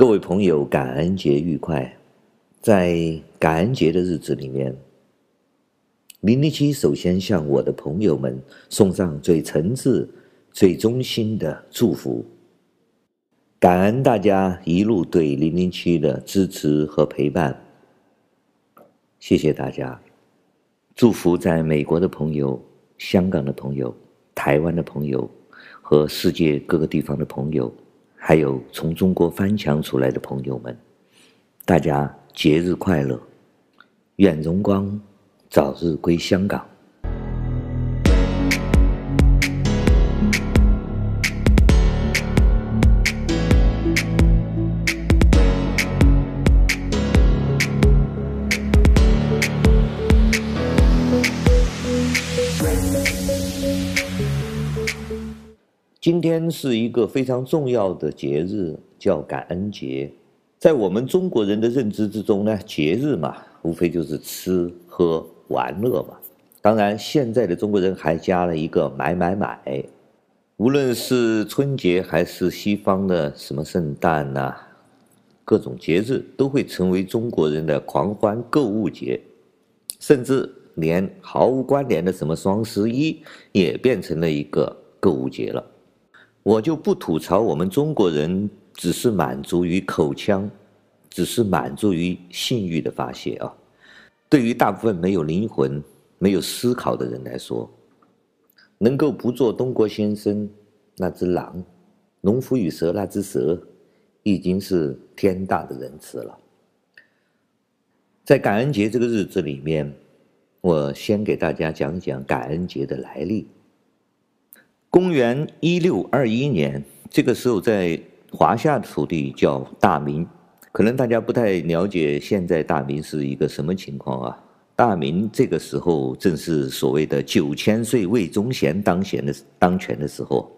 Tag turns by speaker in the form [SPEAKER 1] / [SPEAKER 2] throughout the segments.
[SPEAKER 1] 各位朋友，感恩节愉快！在感恩节的日子里面，零零七首先向我的朋友们送上最诚挚、最衷心的祝福，感恩大家一路对零零七的支持和陪伴，谢谢大家！祝福在美国的朋友、香港的朋友、台湾的朋友和世界各个地方的朋友。还有从中国翻墙出来的朋友们，大家节日快乐！愿荣光早日归香港。今天是一个非常重要的节日，叫感恩节。在我们中国人的认知之中呢，节日嘛，无非就是吃喝玩乐嘛。当然，现在的中国人还加了一个买买买。无论是春节还是西方的什么圣诞呐，各种节日都会成为中国人的狂欢购物节，甚至连毫无关联的什么双十一也变成了一个购物节了。我就不吐槽我们中国人只是满足于口腔，只是满足于性欲的发泄啊。对于大部分没有灵魂、没有思考的人来说，能够不做东郭先生那只狼，农夫与蛇那只蛇，已经是天大的仁慈了。在感恩节这个日子里面，我先给大家讲讲感恩节的来历。公元一六二一年，这个时候在华夏的土地叫大明，可能大家不太了解现在大明是一个什么情况啊？大明这个时候正是所谓的九千岁魏忠贤当贤的当权的时候，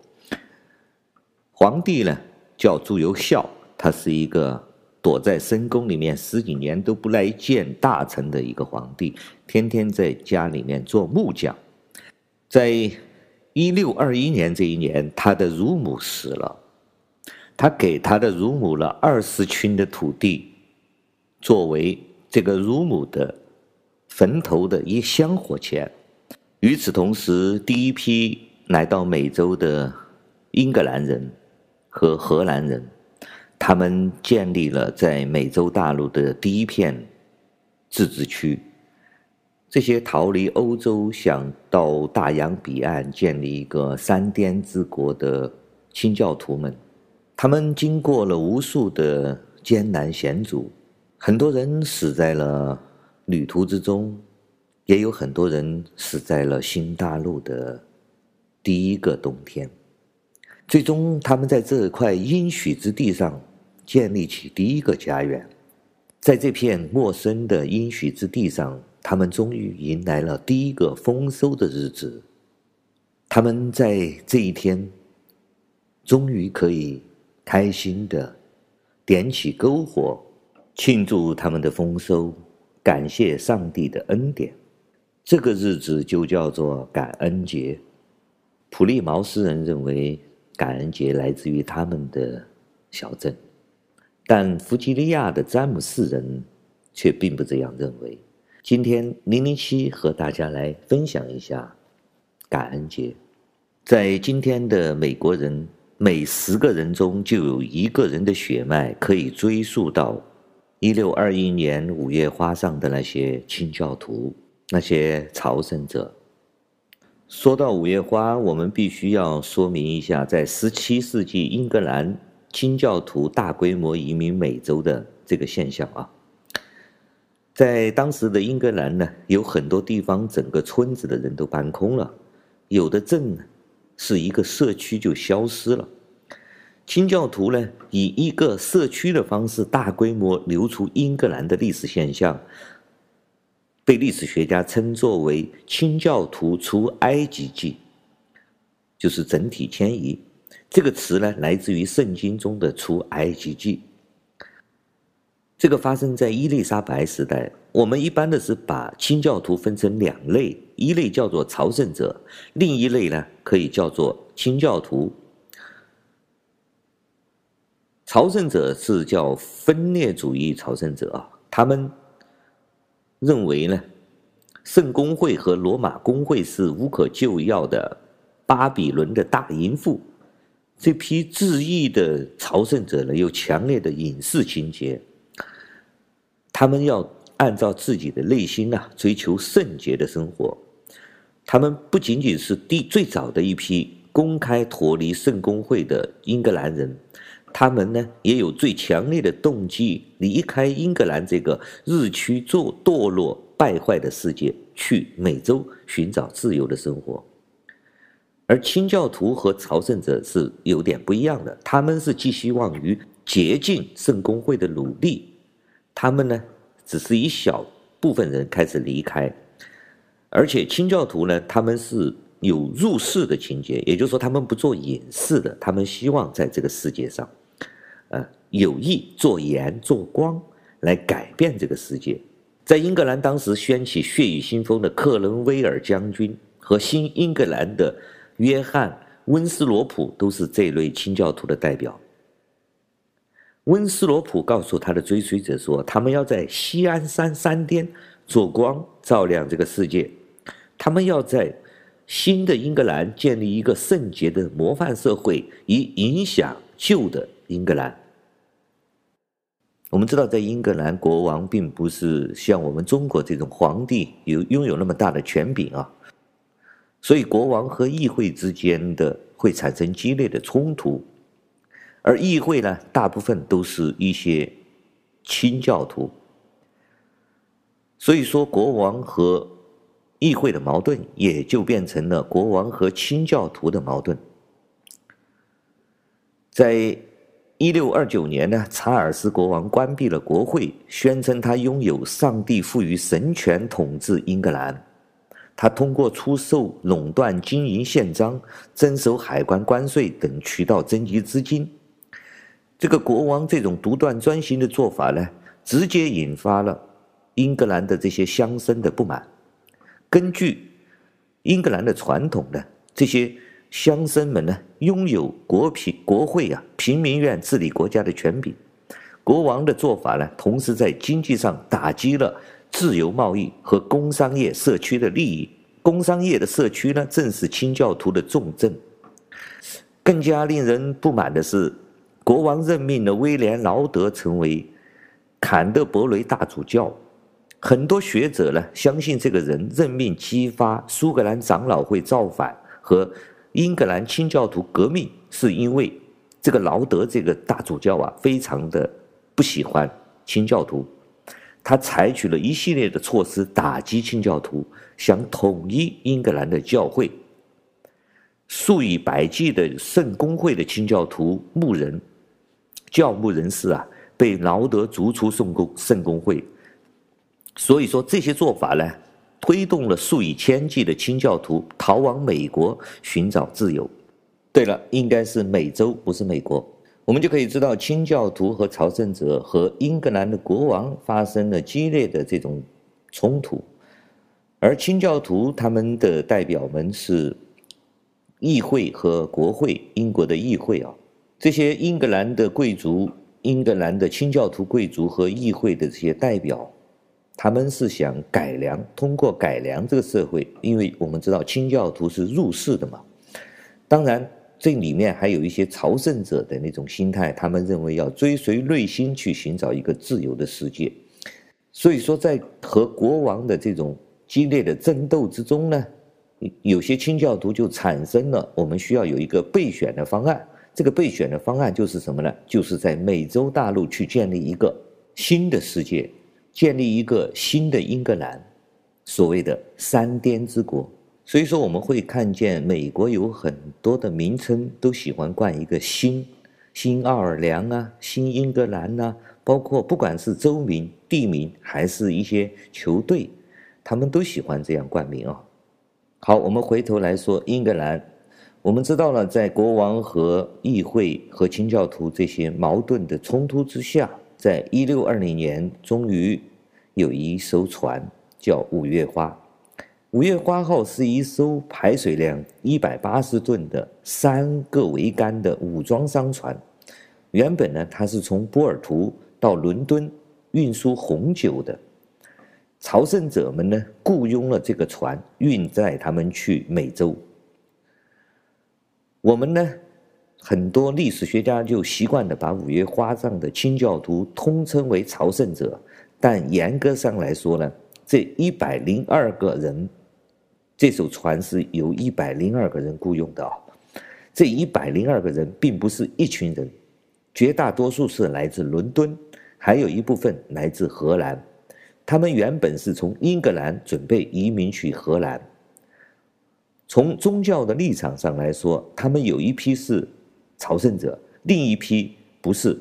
[SPEAKER 1] 皇帝呢叫朱由校，他是一个躲在深宫里面十几年都不来见大臣的一个皇帝，天天在家里面做木匠，在。一六二一年这一年，他的乳母死了，他给他的乳母了二十顷的土地，作为这个乳母的坟头的一香火钱。与此同时，第一批来到美洲的英格兰人和荷兰人，他们建立了在美洲大陆的第一片自治区。这些逃离欧洲，想到大洋彼岸建立一个山巅之国的清教徒们，他们经过了无数的艰难险阻，很多人死在了旅途之中，也有很多人死在了新大陆的第一个冬天。最终，他们在这块应许之地上建立起第一个家园，在这片陌生的应许之地上。他们终于迎来了第一个丰收的日子，他们在这一天，终于可以开心的点起篝火，庆祝他们的丰收，感谢上帝的恩典。这个日子就叫做感恩节。普利茅斯人认为感恩节来自于他们的小镇，但弗吉尼亚的詹姆士人却并不这样认为。今天零零七和大家来分享一下感恩节。在今天的美国人，每十个人中就有一个人的血脉可以追溯到一六二一年五月花上的那些清教徒、那些朝圣者。说到五月花，我们必须要说明一下，在十七世纪英格兰清教徒大规模移民美洲的这个现象啊。在当时的英格兰呢，有很多地方整个村子的人都搬空了，有的镇呢，是一个社区就消失了。清教徒呢，以一个社区的方式大规模流出英格兰的历史现象，被历史学家称作为“清教徒出埃及记”，就是整体迁移。这个词呢，来自于圣经中的“出埃及记”。这个发生在伊丽莎白时代。我们一般的是把清教徒分成两类，一类叫做朝圣者，另一类呢可以叫做清教徒。朝圣者是叫分裂主义朝圣者啊，他们认为呢，圣公会和罗马公会是无可救药的巴比伦的大淫妇。这批自义的朝圣者呢，有强烈的隐士情节，他们要按照自己的内心呐、啊，追求圣洁的生活。他们不仅仅是第最早的一批公开脱离圣公会的英格兰人，他们呢也有最强烈的动机离开英格兰这个日趋做堕落败坏的世界，去美洲寻找自由的生活。而清教徒和朝圣者是有点不一样的，他们是寄希望于竭尽圣公会的努力，他们呢只是一小部分人开始离开，而且清教徒呢，他们是有入世的情节，也就是说，他们不做隐士的，他们希望在这个世界上，呃，有意做盐做光，来改变这个世界。在英格兰当时掀起血雨腥风的克伦威尔将军和新英格兰的。约翰·温斯罗普都是这类清教徒的代表。温斯罗普告诉他的追随者说：“他们要在锡安山山巅做光，照亮这个世界。他们要在新的英格兰建立一个圣洁的模范社会，以影响旧的英格兰。”我们知道，在英格兰，国王并不是像我们中国这种皇帝有拥有那么大的权柄啊。所以，国王和议会之间的会产生激烈的冲突，而议会呢，大部分都是一些清教徒。所以说，国王和议会的矛盾也就变成了国王和清教徒的矛盾。在一六二九年呢，查尔斯国王关闭了国会，宣称他拥有上帝赋予神权统治英格兰。他通过出售垄断经营宪章、征收海关关税等渠道征集资金。这个国王这种独断专行的做法呢，直接引发了英格兰的这些乡绅的不满。根据英格兰的传统呢，这些乡绅们呢，拥有国平国会啊、平民院治理国家的权柄。国王的做法呢，同时在经济上打击了。自由贸易和工商业社区的利益，工商业的社区呢，正是清教徒的重镇。更加令人不满的是，国王任命了威廉·劳德成为坎德伯雷大主教。很多学者呢，相信这个人任命激发苏格兰长老会造反和英格兰清教徒革命，是因为这个劳德这个大主教啊，非常的不喜欢清教徒。他采取了一系列的措施打击清教徒，想统一英格兰的教会。数以百计的圣公会的清教徒牧人、教牧人士啊，被劳德逐出圣公圣公会。所以说这些做法呢，推动了数以千计的清教徒逃往美国寻找自由。对了，应该是美洲，不是美国。我们就可以知道，清教徒和朝圣者和英格兰的国王发生了激烈的这种冲突，而清教徒他们的代表们是议会和国会，英国的议会啊，这些英格兰的贵族、英格兰的清教徒贵族和议会的这些代表，他们是想改良，通过改良这个社会，因为我们知道清教徒是入世的嘛，当然。这里面还有一些朝圣者的那种心态，他们认为要追随内心去寻找一个自由的世界。所以说，在和国王的这种激烈的争斗之中呢，有些清教徒就产生了我们需要有一个备选的方案。这个备选的方案就是什么呢？就是在美洲大陆去建立一个新的世界，建立一个新的英格兰，所谓的山巅之国。所以说，我们会看见美国有很多的名称都喜欢冠一个新，新奥尔良啊，新英格兰呐，包括不管是州名、地名，还是一些球队，他们都喜欢这样冠名啊。好，我们回头来说英格兰，我们知道了，在国王和议会和清教徒这些矛盾的冲突之下，在一六二零年，终于有一艘船叫五月花。五月花号是一艘排水量一百八十吨的三个桅杆的武装商船，原本呢，它是从波尔图到伦敦运输红酒的。朝圣者们呢，雇佣了这个船，运载他们去美洲。我们呢，很多历史学家就习惯的把五月花上的清教徒通称为朝圣者，但严格上来说呢，这一百零二个人，这艘船是由一百零二个人雇佣的啊。这一百零二个人并不是一群人，绝大多数是来自伦敦，还有一部分来自荷兰。他们原本是从英格兰准备移民去荷兰。从宗教的立场上来说，他们有一批是朝圣者，另一批不是，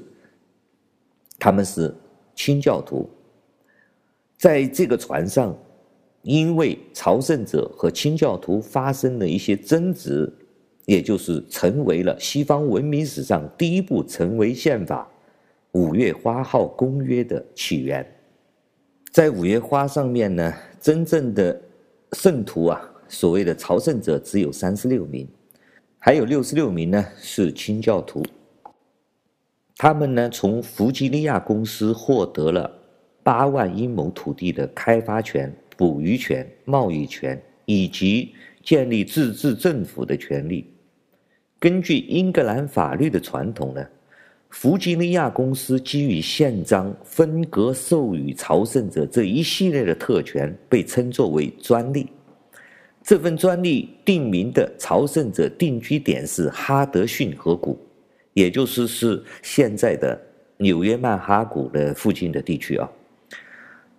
[SPEAKER 1] 他们是清教徒。在这个船上，因为朝圣者和清教徒发生了一些争执，也就是成为了西方文明史上第一部成为宪法《五月花号公约》的起源。在五月花上面呢，真正的圣徒啊，所谓的朝圣者只有三十六名，还有六十六名呢是清教徒。他们呢从弗吉尼亚公司获得了八万英亩土地的开发权、捕鱼权、贸易权以及建立自治政府的权利。根据英格兰法律的传统呢。弗吉尼亚公司基于宪章分割授予朝圣者这一系列的特权，被称作为专利。这份专利定名的朝圣者定居点是哈德逊河谷，也就是是现在的纽约曼哈谷的附近的地区啊。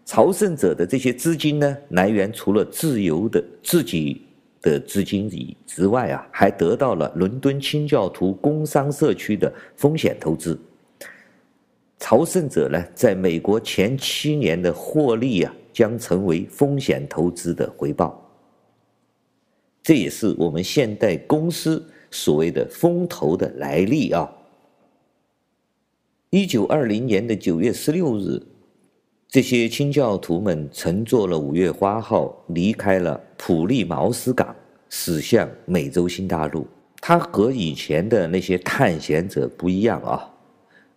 [SPEAKER 1] 朝圣者的这些资金呢，来源除了自由的自己。的资金以之外啊，还得到了伦敦清教徒工商社区的风险投资。朝圣者呢，在美国前七年的获利啊，将成为风险投资的回报。这也是我们现代公司所谓的风投的来历啊。一九二零年的九月十六日，这些清教徒们乘坐了五月花号，离开了普利茅斯港。驶向美洲新大陆，他和以前的那些探险者不一样啊！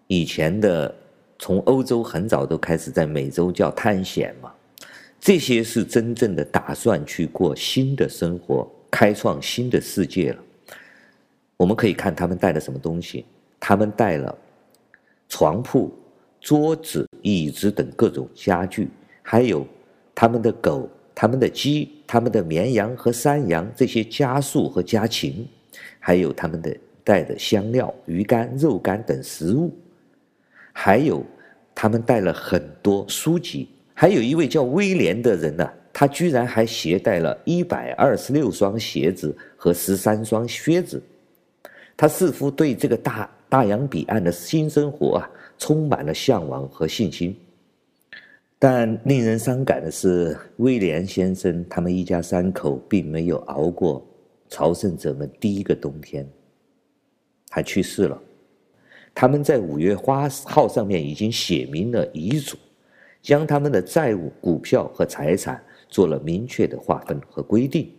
[SPEAKER 1] 以前的从欧洲很早都开始在美洲叫探险嘛，这些是真正的打算去过新的生活，开创新的世界了。我们可以看他们带了什么东西，他们带了床铺、桌子、椅子等各种家具，还有他们的狗。他们的鸡、他们的绵羊和山羊这些家畜和家禽，还有他们的带的香料、鱼干、肉干等食物，还有他们带了很多书籍。还有一位叫威廉的人呢、他居然还携带了一百二十六双鞋子和十三双靴子。他似乎对这个大大洋彼岸的新生活啊，充满了向往和信心。但令人伤感的是，威廉先生他们一家三口并没有熬过朝圣者们第一个冬天，他去世了。他们在五月花号上面已经写明了遗嘱，将他们的债务、股票和财产做了明确的划分和规定。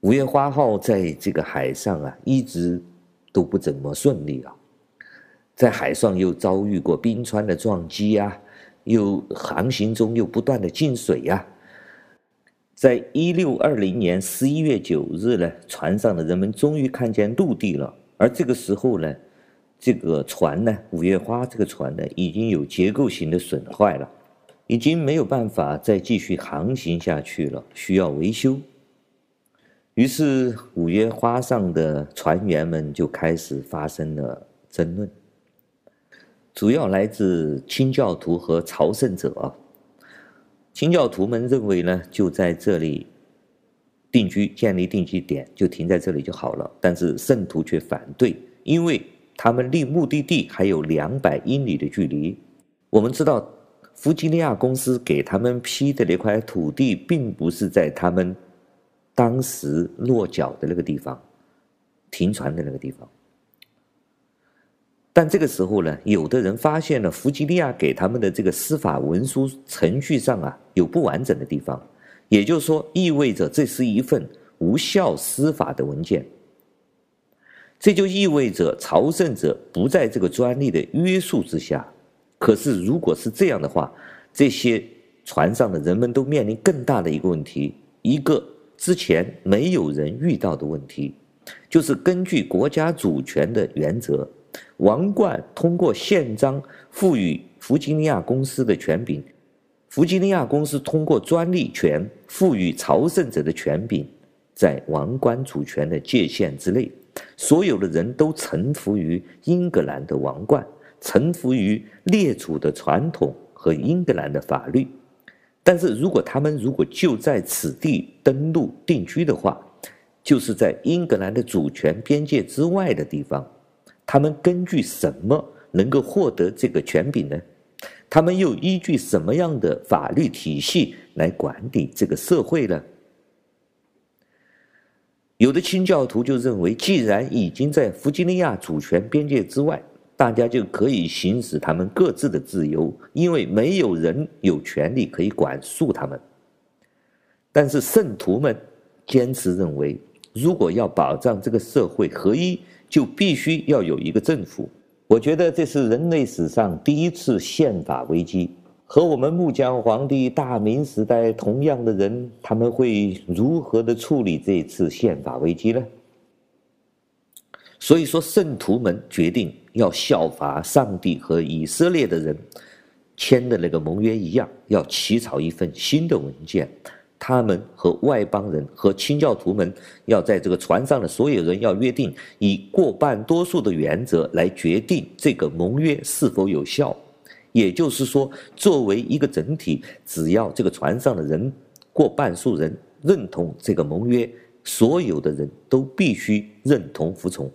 [SPEAKER 1] 五月花号在这个海上啊，一直都不怎么顺利啊，在海上又遭遇过冰川的撞击啊。又航行中又不断的进水呀、在一六二零年十一月九日呢，船上的人们终于看见陆地了。而这个时候呢，这个船呢，五月花这个船呢，已经有结构性的损坏了，已经没有办法再继续航行下去了，需要维修。于是五月花上的船员们就开始发生了争论。主要来自清教徒和朝圣者。清教徒们认为呢，就在这里定居，建立定居点，就停在这里就好了。但是圣徒却反对，因为他们离目的地还有两百英里的距离。我们知道，弗吉尼亚公司给他们批的那块土地，并不是在他们当时落脚的那个地方，停船的那个地方。但这个时候呢，有的人发现了弗吉尼亚给他们的这个司法文书程序上啊有不完整的地方，也就是说，意味着这是一份无效司法的文件。这就意味着朝圣者不在这个专利的约束之下。可是，如果是这样的话，这些船上的人们都面临更大的一个问题，一个之前没有人遇到的问题，就是根据国家主权的原则，王冠通过宪章赋予弗吉尼亚公司的权柄，弗吉尼亚公司通过专利权赋予朝圣者的权柄，在王冠主权的界限之内。所有的人都臣服于英格兰的王冠，臣服于列祖的传统和英格兰的法律。但是如果他们如果就在此地登陆定居的话，就是在英格兰的主权边界之外的地方，他们根据什么能够获得这个权柄呢？他们又依据什么样的法律体系来管理这个社会呢？有的清教徒就认为，既然已经在弗吉尼亚主权边界之外，大家就可以行使他们各自的自由，因为没有人有权利可以管束他们。但是圣徒们坚持认为，如果要保障这个社会合一，就必须要有一个政府。我觉得这是人类史上第一次宪法危机。和我们木匠皇帝大明时代同样的人，他们会如何的处理这次宪法危机呢？所以说，圣徒们决定要效法上帝和以色列的人签的那个盟约一样，要起草一份新的文件。他们和外邦人和清教徒们要在这个船上的所有人要约定，以过半多数的原则来决定这个盟约是否有效。也就是说，作为一个整体，只要这个船上的人过半数人认同这个盟约，所有的人都必须认同服从。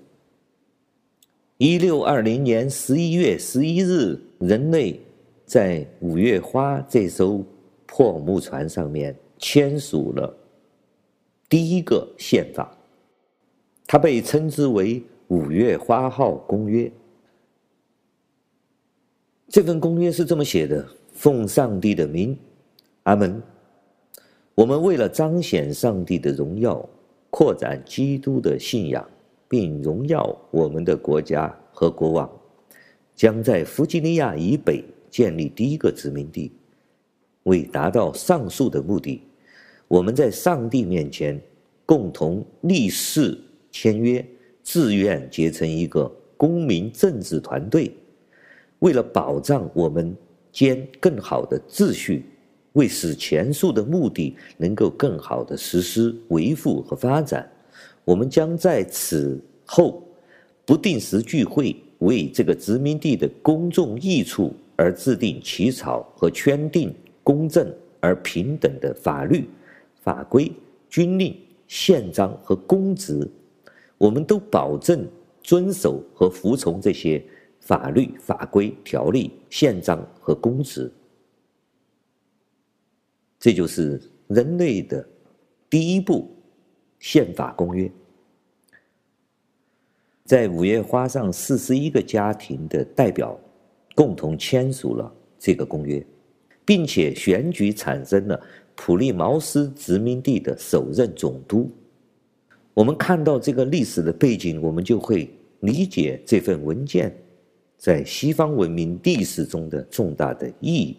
[SPEAKER 1] 一六二零年十一月十一日，人类在五月花这艘破木船上面签署了第一个宪法，它被称之为“五月花号公约”。这份公约是这么写的：“奉上帝的名，阿门。我们为了彰显上帝的荣耀，扩展基督的信仰，并荣耀我们的国家和国王，将在弗吉尼亚以北建立第一个殖民地。为达到上述的目的，我们在上帝面前共同立誓签约，自愿结成一个公民政治团队。”为了保障我们间更好的秩序，为使前述的目的能够更好的实施、维护和发展，我们将在此后不定时聚会，为这个殖民地的公众益处而制定起草和圈定公正而平等的法律、法规、军令、宪章和公职。我们都保证遵守和服从这些。法律、法规、条例、宪章和公职，这就是人类的第一步宪法公约。在五月花上，四十一个家庭的代表共同签署了这个公约，并且选举产生了普利茅斯殖民地的首任总督。我们看到这个历史的背景，我们就会理解这份文件。在西方文明历史中的重大的意义，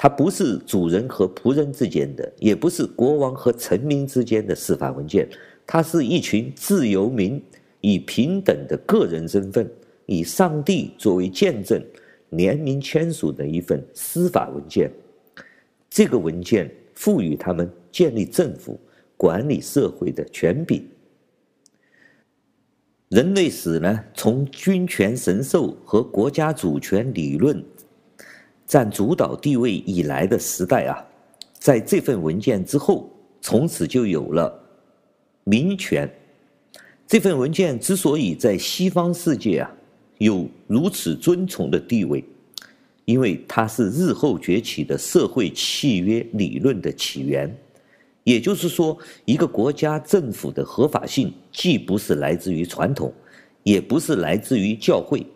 [SPEAKER 1] 它不是主人和仆人之间的，也不是国王和臣民之间的司法文件，它是一群自由民以平等的个人身份，以上帝作为见证，联名签署的一份司法文件。这个文件赋予他们建立政府、管理社会的权柄。人类史呢，从君权神授和国家主权理论占主导地位以来的时代啊，在这份文件之后，从此就有了民权。这份文件之所以在西方世界啊有如此尊崇的地位，因为它是日后崛起的社会契约理论的起源。也就是说，一个国家政府的合法性既不是来自于传统，也不是来自于教会，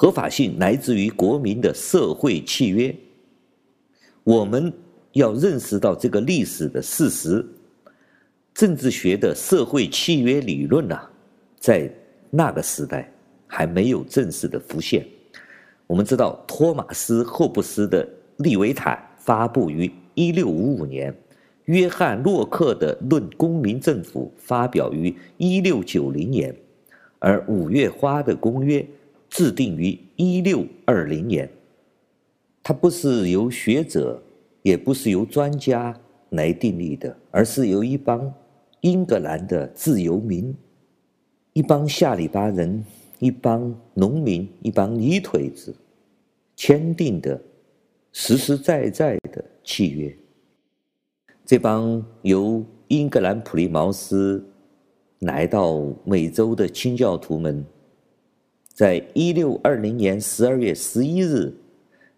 [SPEAKER 1] 合法性来自于国民的社会契约。我们要认识到这个历史的事实，政治学的社会契约理论啊，在那个时代还没有正式的浮现。我们知道，托马斯·霍布斯的《利维坦》发布于一六五五年，约翰·洛克的《论公民政府》发表于一六九零年，而五月花的公约制定于一六二零年。它不是由学者，也不是由专家来订立的，而是由一帮英格兰的自由民，一帮下里巴人。一帮农民，一帮泥腿子签订的实实在在的契约。这帮由英格兰普利茅斯来到美洲的清教徒们，在一六二零年十二月十一日，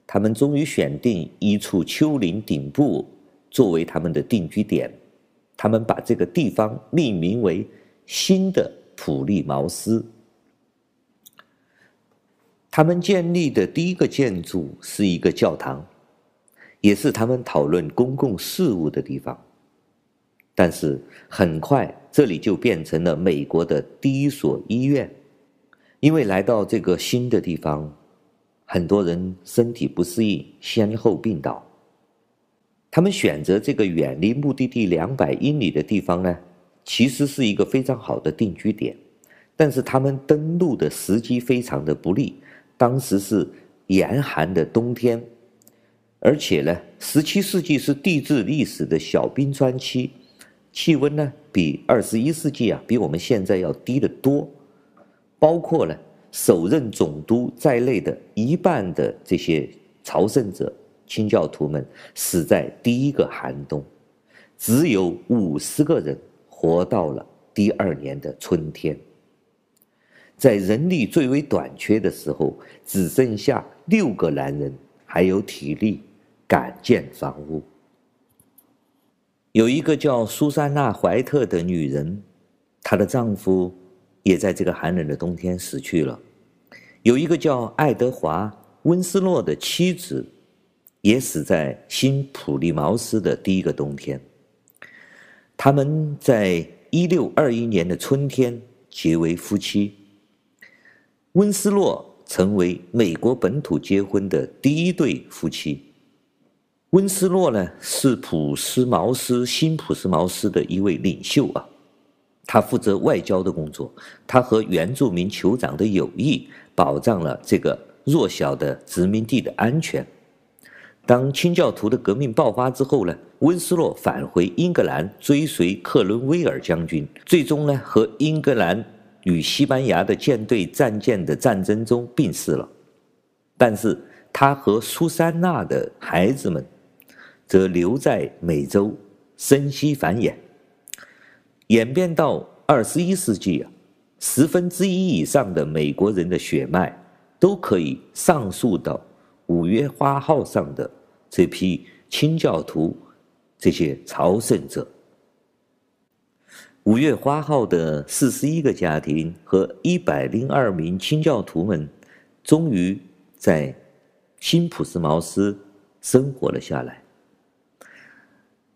[SPEAKER 1] 他们终于选定一处丘陵顶部作为他们的定居点。他们把这个地方命名为新的普利茅斯。他们建立的第一个建筑是一个教堂，也是他们讨论公共事务的地方。但是很快，这里就变成了美国的第一所医院，因为来到这个新的地方，很多人身体不适应，先后病倒。他们选择这个远离目的地两百英里的地方呢，其实是一个非常好的定居点，但是他们登陆的时机非常的不利。当时是严寒的冬天，而且呢，十七世纪是地质历史的小冰川期，气温呢比二十一世纪啊，比我们现在要低得多。包括了首任总督在内的一半的这些朝圣者、清教徒们死在第一个寒冬，只有五十个人活到了第二年的春天。在人力最为短缺的时候，只剩下六个男人还有体力敢建房屋。有一个叫苏珊娜·怀特的女人，她的丈夫也在这个寒冷的冬天死去了。有一个叫爱德华·温斯洛的妻子，也死在新普利茅斯的第一个冬天。他们在一六二一年的春天结为夫妻。温斯洛成为美国本土结婚的第一对夫妻。温斯洛呢，是普斯茅斯新普斯茅斯的一位领袖啊，他负责外交的工作。他和原住民酋长的友谊，保障了这个弱小的殖民地的安全。当清教徒的革命爆发之后呢，温斯洛返回英格兰，追随克伦威尔将军，最终呢和英格兰。与西班牙的舰队战舰的战争中病逝了，但是他和苏珊娜的孩子们则留在美洲生息繁衍，演变到二十一世纪啊，十分之一以上的美国人的血脉都可以上溯到五月花号上的这批清教徒，这些朝圣者。五月花号的四十一个家庭和一百零二名清教徒们，终于在新普斯茅斯生活了下来。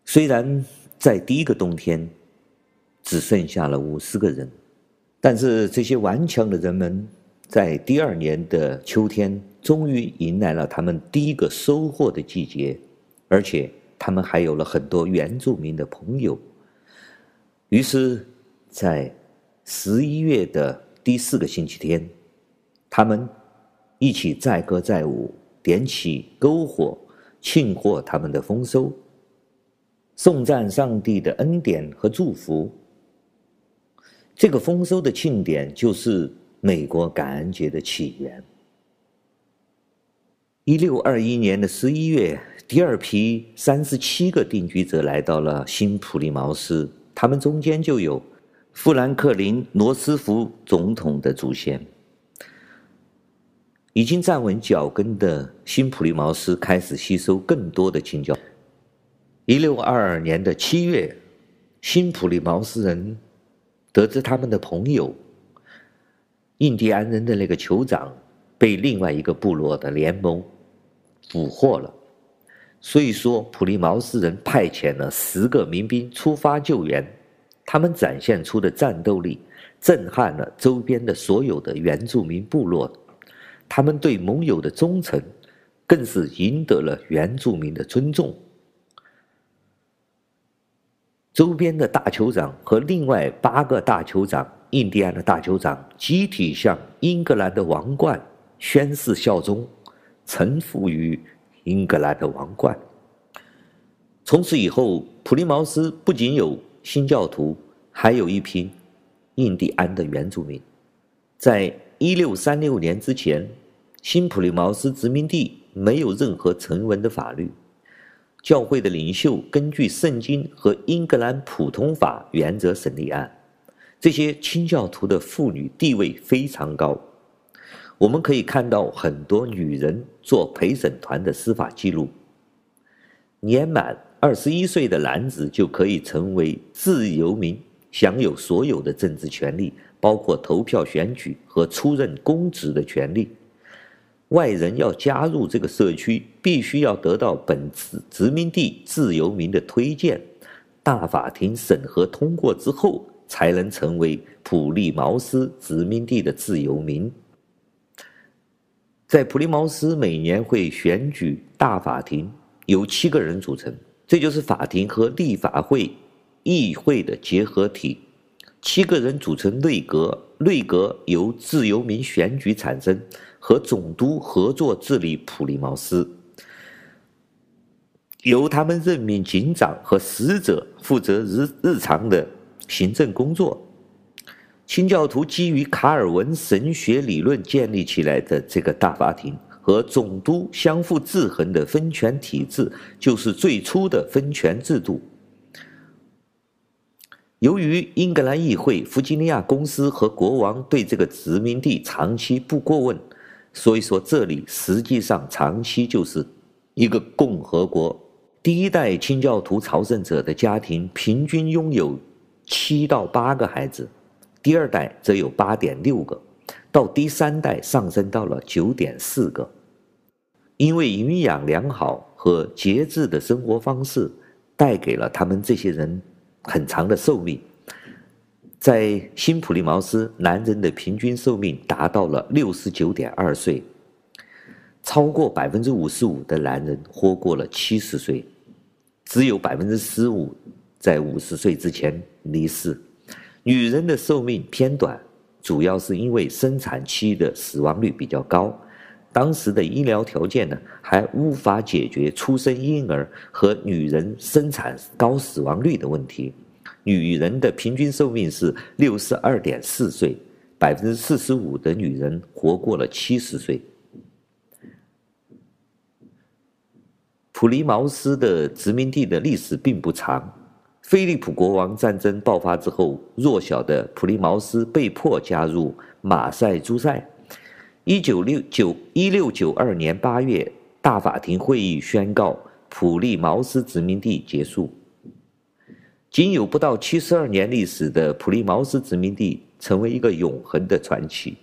[SPEAKER 1] 虽然在第一个冬天只剩下了五十个人，但是这些顽强的人们在第二年的秋天，终于迎来了他们第一个收获的季节，而且他们还有了很多原住民的朋友。于是，在十一月的第四个星期天，他们一起载歌载舞，点起篝火，庆贺他们的丰收，颂赞上帝的恩典和祝福。这个丰收的庆典就是美国感恩节的起源。一六二一年的十一月，第二批三十七个定居者来到了新普利茅斯。他们中间就有富兰克林·罗斯福总统的祖先。已经站稳脚跟的新普利茅斯开始吸收更多的清教。一六二二年的七月，新普利茅斯人得知他们的朋友印第安人的那个酋长被另外一个部落的联盟俘获了。所以说，普利茅斯人派遣了十个民兵出发救援。他们展现出的战斗力，震撼了周边的所有的原住民部落，他们对盟友的忠诚，更是赢得了原住民的尊重。周边的大酋长和另外八个大酋长，印第安的大酋长集体向英格兰的王冠宣誓效忠，臣服于英格兰的王冠。从此以后，普利茅斯不仅有新教徒，还有一批。印第安的原住民，在一六三六年之前，新普利茅斯殖民地没有任何成文的法律。教会的领袖根据圣经和英格兰普通法原则审理案。这些清教徒的妇女地位非常高。我们可以看到很多女人做陪审团的司法记录。年满二十一岁的男子就可以成为自由民。享有所有的政治权利，包括投票、选举和出任公职的权利。外人要加入这个社区，必须要得到本殖民地自由民的推荐，大法庭审核通过之后，才能成为普利茅斯殖民地的自由民。在普利茅斯，每年会选举大法庭，由七个人组成，这就是法庭和立法会。议会的结合体，七个人组成内阁，内阁由自由民选举产生，和总督合作治理普利茅斯，由他们任命警长和使者负责日日常的行政工作。清教徒基于卡尔文神学理论建立起来的这个大法庭和总督相互制衡的分权体制，就是最初的分权制度。由于英格兰议会、弗吉尼亚公司和国王对这个殖民地长期不过问，所以说这里实际上长期就是一个共和国。第一代清教徒朝圣者的家庭平均拥有七到八个孩子，第二代则有八点六个，到第三代上升到了九点四个。因为营养良好和节制的生活方式，带给了他们这些人。很长的寿命，在新普利茅斯，男人的平均寿命达到了六十九点二岁，超过百分之五十五的男人活过了七十岁，只有百分之十五在五十岁之前离世。女人的寿命偏短，主要是因为生产期的死亡率比较高。当时的医疗条件呢，还无法解决出生婴儿和女人生产高死亡率的问题。女人的平均寿命是六十二点四岁，百分之四十五的女人活过了七十岁。普利茅斯的殖民地的历史并不长。菲利普国王战争爆发之后，弱小的普利茅斯被迫加入马赛诸塞。一九六九一六九二年八月，大法庭会议宣告普利茅斯殖民地结束。仅有不到七十二年历史的普利茅斯殖民地，成为一个永恒的传奇。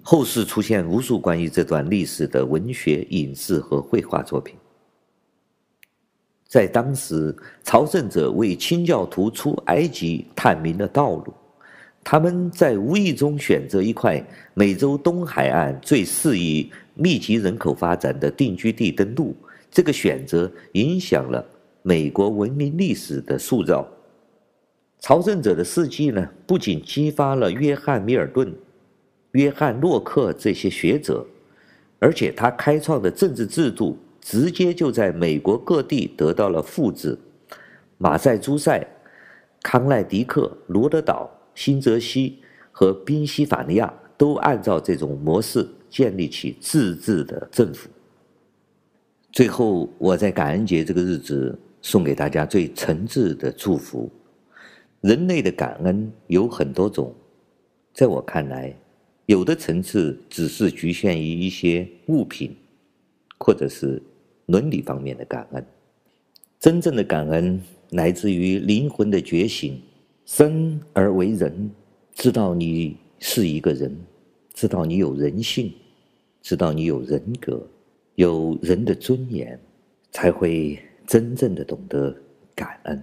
[SPEAKER 1] 后世出现无数关于这段历史的文学、影视和绘画作品。在当时，朝圣者为清教徒出埃及探明了道路。他们在无意中选择一块美洲东海岸最适宜密集人口发展的定居地登陆，这个选择影响了美国文明历史的塑造。朝圣者的事迹呢，不仅激发了约翰·米尔顿、约翰·洛克这些学者，而且他开创的政治制度直接就在美国各地得到了复制。马赛诸塞、康奈迪克、罗德岛。新泽西和宾夕法尼亚都按照这种模式建立起自治的政府。最后，我在感恩节这个日子送给大家最诚挚的祝福。人类的感恩有很多种，在我看来，有的层次只是局限于一些物品，或者是伦理方面的感恩。真正的感恩来自于灵魂的觉醒。生而为人，知道你是一个人，知道你有人性，知道你有人格，有人的尊严，才会真正的懂得感恩。